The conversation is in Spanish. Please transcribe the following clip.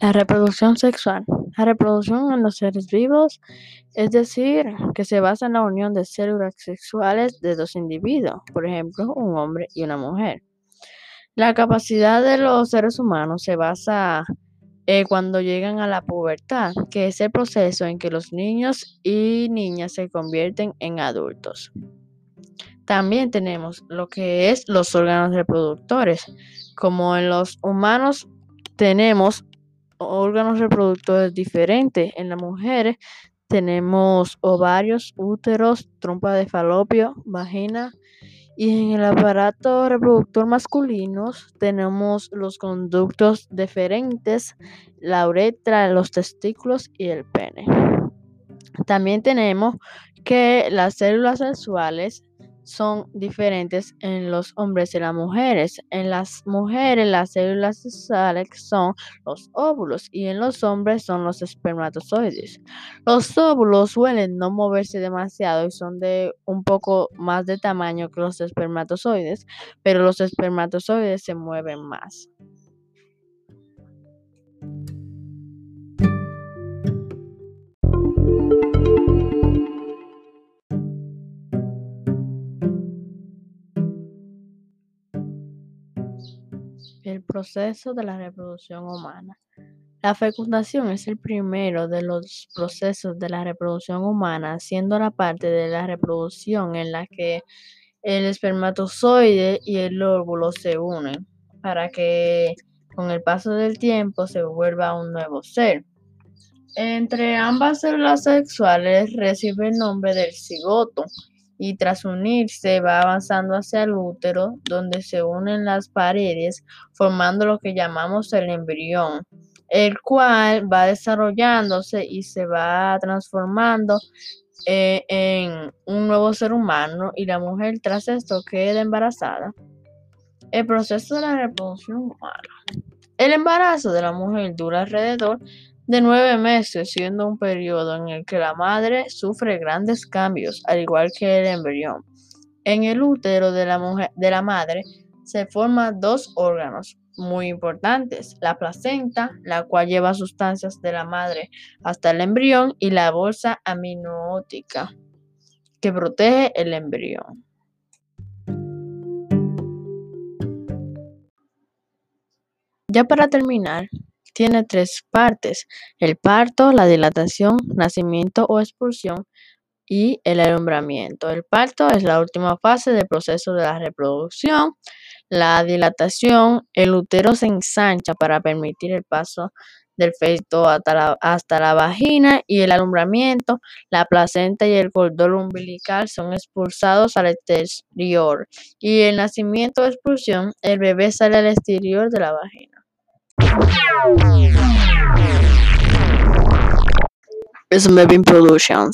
La reproducción sexual. La reproducción en los seres vivos, es decir, que se basa en la unión de células sexuales de dos individuos, por ejemplo, un hombre y una mujer. La capacidad de los seres humanos se basa eh, cuando llegan a la pubertad, que es el proceso en que los niños y niñas se convierten en adultos. También tenemos lo que es los órganos reproductores. Como en los humanos tenemos órganos reproductores diferentes. En las mujeres tenemos ovarios, úteros, trompa de falopio, vagina. Y en el aparato reproductor masculino tenemos los conductos deferentes, la uretra, los testículos y el pene. También tenemos que las células sexuales son diferentes en los hombres y las mujeres. En las mujeres las células sexuales son los óvulos y en los hombres son los espermatozoides. Los óvulos suelen no moverse demasiado y son de un poco más de tamaño que los espermatozoides, pero los espermatozoides se mueven más. El proceso de la reproducción humana. La fecundación es el primero de los procesos de la reproducción humana, siendo la parte de la reproducción en la que el espermatozoide y el óvulo se unen para que con el paso del tiempo se vuelva un nuevo ser. Entre ambas células sexuales recibe el nombre del cigoto y tras unirse va avanzando hacia el útero, donde se unen las paredes, formando lo que llamamos el embrión, el cual va desarrollándose y se va transformando eh, en un nuevo ser humano y la mujer tras esto queda embarazada. El proceso de la reproducción humana. El embarazo de la mujer dura alrededor de nueve meses, siendo un periodo en el que la madre sufre grandes cambios, al igual que el embrión. En el útero de la, mujer, de la madre se forman dos órganos muy importantes, la placenta, la cual lleva sustancias de la madre hasta el embrión, y la bolsa aminoótica, que protege el embrión. Ya para terminar, tiene tres partes, el parto, la dilatación, nacimiento o expulsión y el alumbramiento. El parto es la última fase del proceso de la reproducción. La dilatación, el útero se ensancha para permitir el paso del feto hasta la, hasta la vagina y el alumbramiento, la placenta y el cordón umbilical son expulsados al exterior y el nacimiento o expulsión, el bebé sale al exterior de la vagina. is maybe pollution.